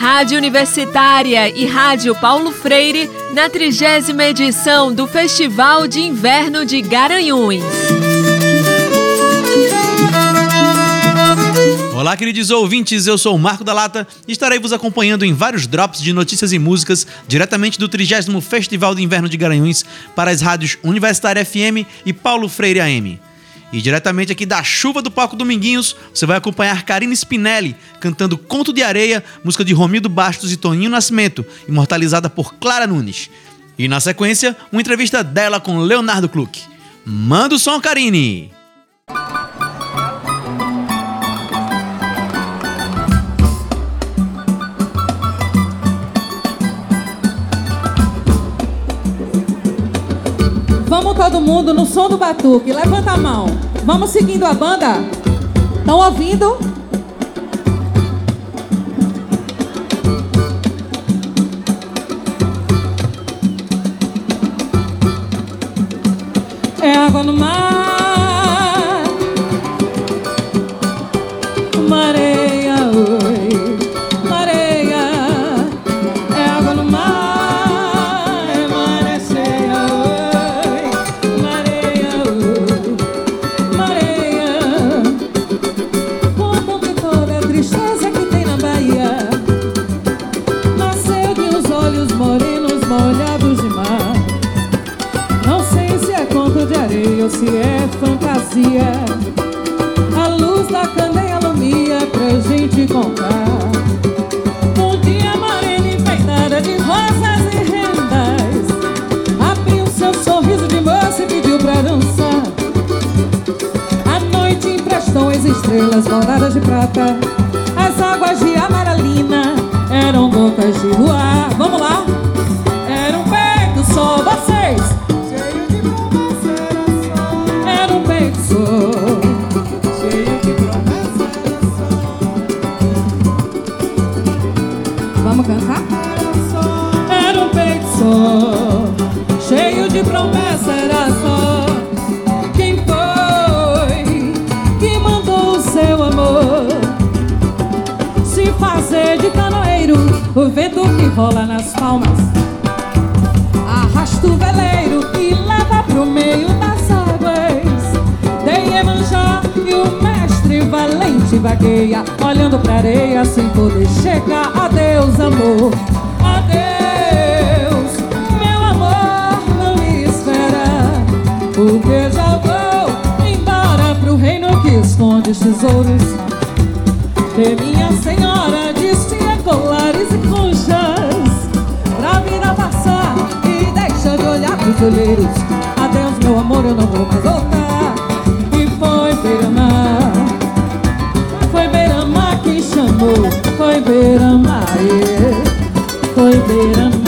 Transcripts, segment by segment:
Rádio Universitária e Rádio Paulo Freire na trigésima edição do Festival de Inverno de Garanhuns. Olá, queridos ouvintes, eu sou o Marco da Lata e estarei vos acompanhando em vários drops de notícias e músicas diretamente do 30 Festival de Inverno de Garanhuns para as rádios Universitária FM e Paulo Freire AM. E diretamente aqui da chuva do palco Dominguinhos, você vai acompanhar Karine Spinelli cantando Conto de Areia, música de Romildo Bastos e Toninho Nascimento, imortalizada por Clara Nunes. E na sequência, uma entrevista dela com Leonardo Kluck. Manda o som, Karine! Vamos todo mundo no som do batuque. Levanta a mão. Vamos seguindo a banda. Estão ouvindo? É água no mar. Estrelas bordadas de prata. As águas de amaralina eram gotas de luar. Vamos lá! Era um peito só, vocês! Rola nas palmas arrasta o veleiro e leva pro meio das águas. Dei Emanjá e o mestre valente vagueia, olhando pra areia sem poder chegar. Adeus, amor, adeus, meu amor, não me espera, porque já vou embora pro reino que esconde os tesouros. De minha de olheiros. Adeus, meu amor, eu não vou mais voltar. E foi beira-mar, foi beira-mar quem chamou. Foi beira-mar, foi beira-mar,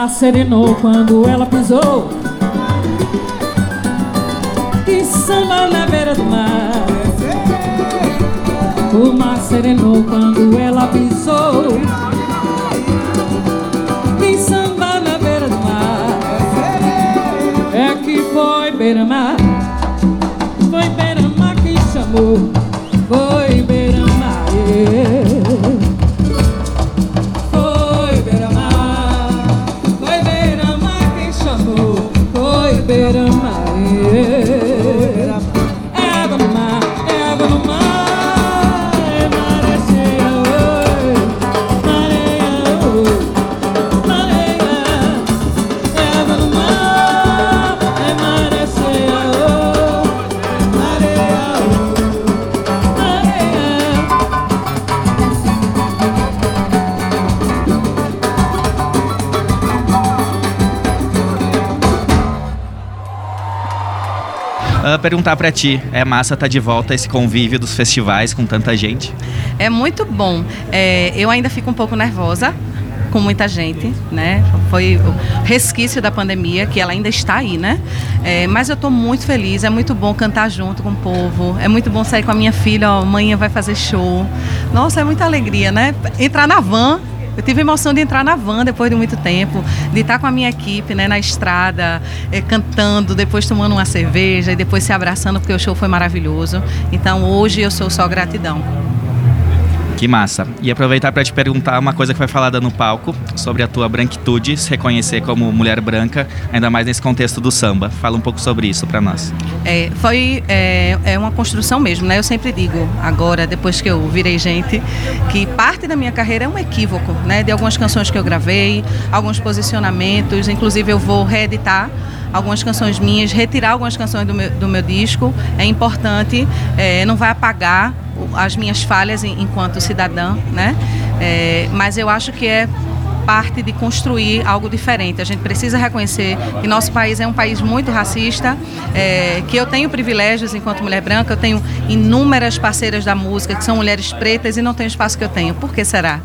mar serenou quando ela pisou. E samba na beira do mar. O mar serenou quando ela pisou. E samba na beira do mar. É que foi beira-mar Perguntar para ti, é massa estar tá de volta esse convívio dos festivais com tanta gente? É muito bom. É, eu ainda fico um pouco nervosa com muita gente, né? Foi o resquício da pandemia, que ela ainda está aí, né? É, mas eu estou muito feliz, é muito bom cantar junto com o povo, é muito bom sair com a minha filha, ó, amanhã vai fazer show. Nossa, é muita alegria, né? Entrar na van eu tive a emoção de entrar na van depois de muito tempo, de estar com a minha equipe né, na estrada, é, cantando, depois tomando uma cerveja e depois se abraçando, porque o show foi maravilhoso. Então hoje eu sou só gratidão. Que massa. E aproveitar para te perguntar uma coisa que foi falada no palco sobre a tua branquitude, se reconhecer como mulher branca, ainda mais nesse contexto do samba. Fala um pouco sobre isso para nós. É, foi é, é, uma construção mesmo, né? Eu sempre digo, agora, depois que eu virei gente, que parte da minha carreira é um equívoco, né? De algumas canções que eu gravei, alguns posicionamentos, inclusive eu vou reeditar algumas canções minhas, retirar algumas canções do meu, do meu disco. É importante, é, não vai apagar as minhas falhas enquanto cidadã, né? É, mas eu acho que é parte de construir algo diferente. A gente precisa reconhecer que nosso país é um país muito racista, é, que eu tenho privilégios enquanto mulher branca, eu tenho inúmeras parceiras da música que são mulheres pretas e não tenho espaço que eu tenho. Por que será?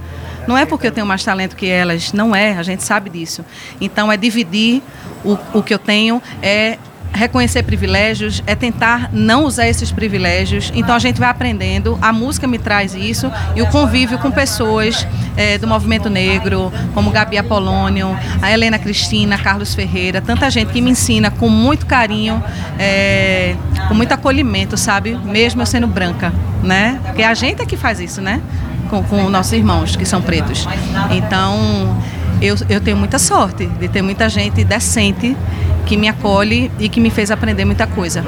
Não é porque eu tenho mais talento que elas, não é, a gente sabe disso. Então é dividir o, o que eu tenho, é reconhecer privilégios, é tentar não usar esses privilégios. Então a gente vai aprendendo, a música me traz isso e o convívio com pessoas é, do movimento negro, como Gabi Apolônio, a Helena Cristina, Carlos Ferreira, tanta gente que me ensina com muito carinho, é, com muito acolhimento, sabe? Mesmo eu sendo branca, né? Porque a gente é que faz isso, né? Com, com nossos irmãos que são pretos. Então eu, eu tenho muita sorte de ter muita gente decente que me acolhe e que me fez aprender muita coisa.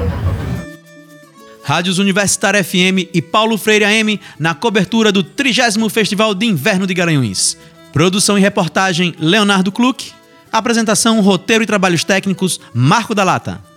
Rádios Universitária FM e Paulo Freire AM na cobertura do 30 Festival de Inverno de Garanhuns. Produção e reportagem Leonardo Kluck. Apresentação, roteiro e trabalhos técnicos Marco da Lata.